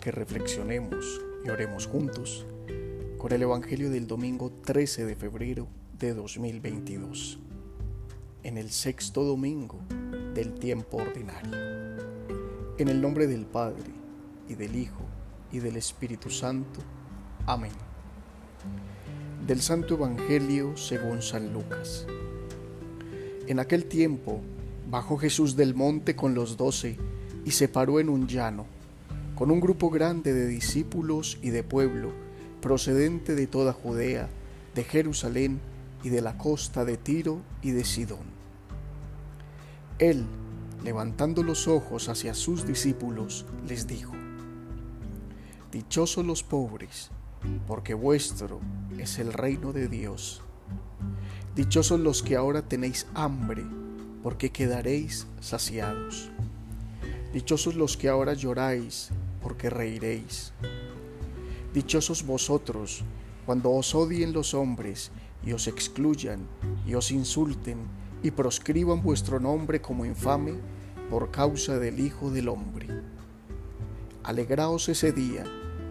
que reflexionemos y oremos juntos con el Evangelio del domingo 13 de febrero de 2022, en el sexto domingo del tiempo ordinario. En el nombre del Padre, y del Hijo, y del Espíritu Santo. Amén. Del Santo Evangelio según San Lucas. En aquel tiempo bajó Jesús del monte con los doce y se paró en un llano, con un grupo grande de discípulos y de pueblo, procedente de toda Judea, de Jerusalén y de la costa de Tiro y de Sidón. Él, levantando los ojos hacia sus discípulos, les dijo, Dichosos los pobres, porque vuestro es el reino de Dios. Dichosos los que ahora tenéis hambre, porque quedaréis saciados. Dichosos los que ahora lloráis, porque reiréis. Dichosos vosotros, cuando os odien los hombres y os excluyan y os insulten y proscriban vuestro nombre como infame por causa del Hijo del Hombre. Alegraos ese día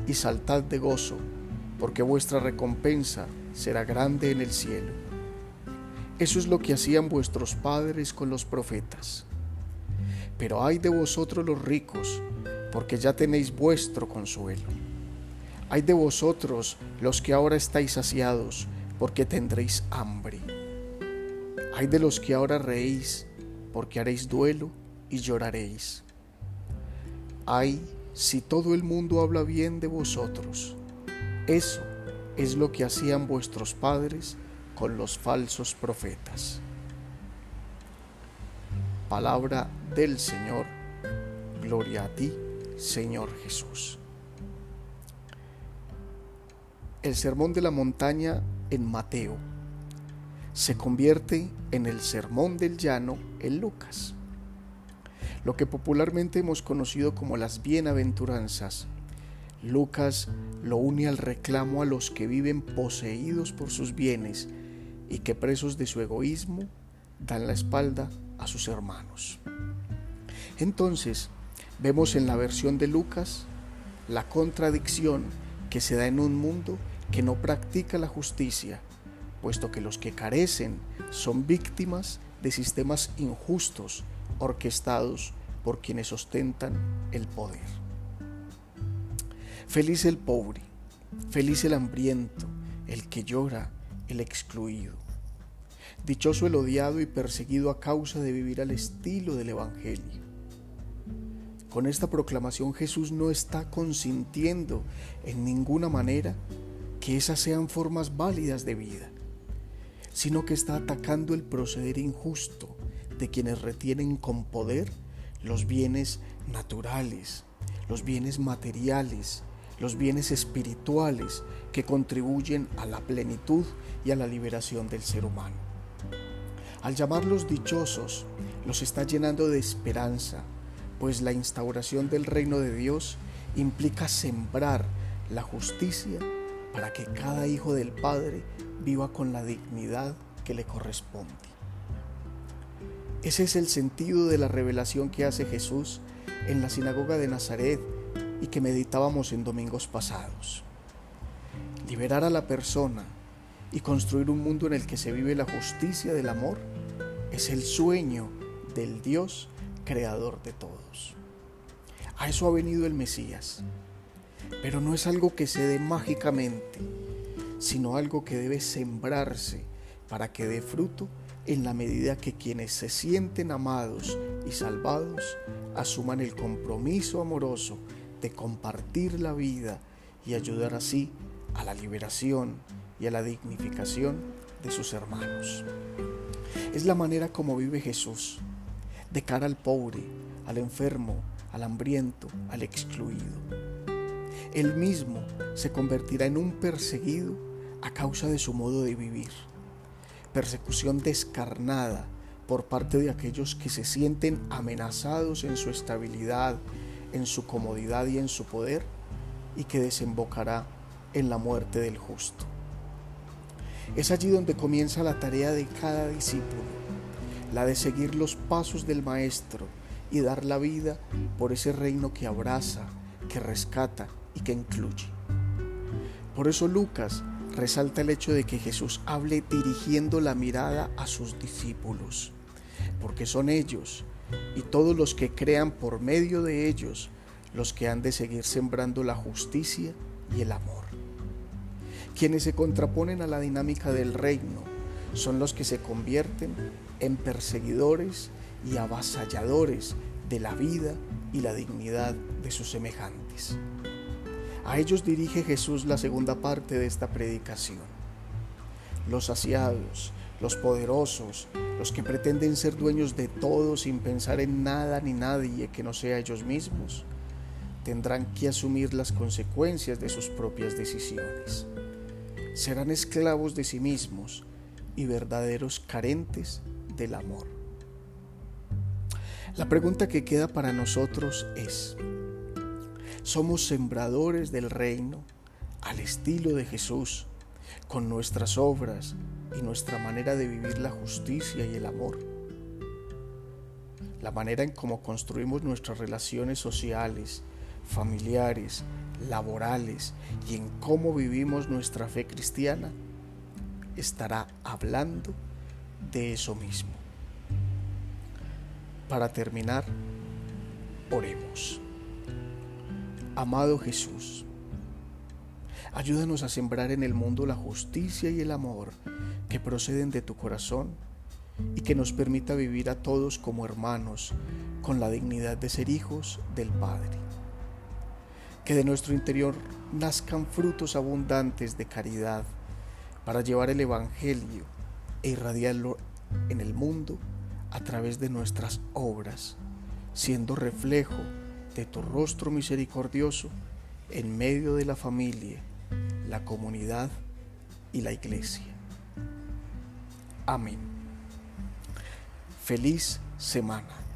y saltad de gozo, porque vuestra recompensa será grande en el cielo. Eso es lo que hacían vuestros padres con los profetas. Pero ay de vosotros los ricos, porque ya tenéis vuestro consuelo. Ay de vosotros los que ahora estáis saciados, porque tendréis hambre. Ay de los que ahora reís, porque haréis duelo y lloraréis. Ay si todo el mundo habla bien de vosotros. Eso es lo que hacían vuestros padres con los falsos profetas. Palabra del Señor. Gloria a ti, Señor Jesús. El sermón de la montaña en Mateo se convierte en el sermón del llano en Lucas. Lo que popularmente hemos conocido como las bienaventuranzas, Lucas lo une al reclamo a los que viven poseídos por sus bienes y que presos de su egoísmo dan la espalda a sus hermanos. Entonces, vemos en la versión de Lucas la contradicción que se da en un mundo que no practica la justicia, puesto que los que carecen son víctimas de sistemas injustos orquestados por quienes ostentan el poder. Feliz el pobre, feliz el hambriento, el que llora, el excluido. Dichoso el odiado y perseguido a causa de vivir al estilo del Evangelio. Con esta proclamación Jesús no está consintiendo en ninguna manera que esas sean formas válidas de vida, sino que está atacando el proceder injusto de quienes retienen con poder los bienes naturales, los bienes materiales, los bienes espirituales que contribuyen a la plenitud y a la liberación del ser humano. Al llamarlos dichosos, los está llenando de esperanza, pues la instauración del reino de Dios implica sembrar la justicia para que cada hijo del Padre viva con la dignidad que le corresponde. Ese es el sentido de la revelación que hace Jesús en la sinagoga de Nazaret y que meditábamos en domingos pasados. Liberar a la persona y construir un mundo en el que se vive la justicia del amor es el sueño del Dios creador de todos. A eso ha venido el Mesías, pero no es algo que se dé mágicamente, sino algo que debe sembrarse para que dé fruto en la medida que quienes se sienten amados y salvados asuman el compromiso amoroso de compartir la vida y ayudar así a la liberación y a la dignificación de sus hermanos. Es la manera como vive Jesús, de cara al pobre, al enfermo, al hambriento, al excluido. Él mismo se convertirá en un perseguido a causa de su modo de vivir persecución descarnada por parte de aquellos que se sienten amenazados en su estabilidad, en su comodidad y en su poder, y que desembocará en la muerte del justo. Es allí donde comienza la tarea de cada discípulo, la de seguir los pasos del Maestro y dar la vida por ese reino que abraza, que rescata y que incluye. Por eso Lucas resalta el hecho de que Jesús hable dirigiendo la mirada a sus discípulos, porque son ellos y todos los que crean por medio de ellos los que han de seguir sembrando la justicia y el amor. Quienes se contraponen a la dinámica del reino son los que se convierten en perseguidores y avasalladores de la vida y la dignidad de sus semejantes. A ellos dirige Jesús la segunda parte de esta predicación. Los saciados, los poderosos, los que pretenden ser dueños de todo sin pensar en nada ni nadie que no sea ellos mismos, tendrán que asumir las consecuencias de sus propias decisiones. Serán esclavos de sí mismos y verdaderos carentes del amor. La pregunta que queda para nosotros es, ¿somos sembradores del reino al estilo de Jesús, con nuestras obras y nuestra manera de vivir la justicia y el amor? La manera en cómo construimos nuestras relaciones sociales, familiares, laborales y en cómo vivimos nuestra fe cristiana estará hablando de eso mismo. Para terminar, oremos. Amado Jesús, ayúdanos a sembrar en el mundo la justicia y el amor que proceden de tu corazón y que nos permita vivir a todos como hermanos con la dignidad de ser hijos del Padre. Que de nuestro interior nazcan frutos abundantes de caridad para llevar el Evangelio e irradiarlo en el mundo a través de nuestras obras, siendo reflejo de tu rostro misericordioso en medio de la familia, la comunidad y la iglesia. Amén. Feliz semana.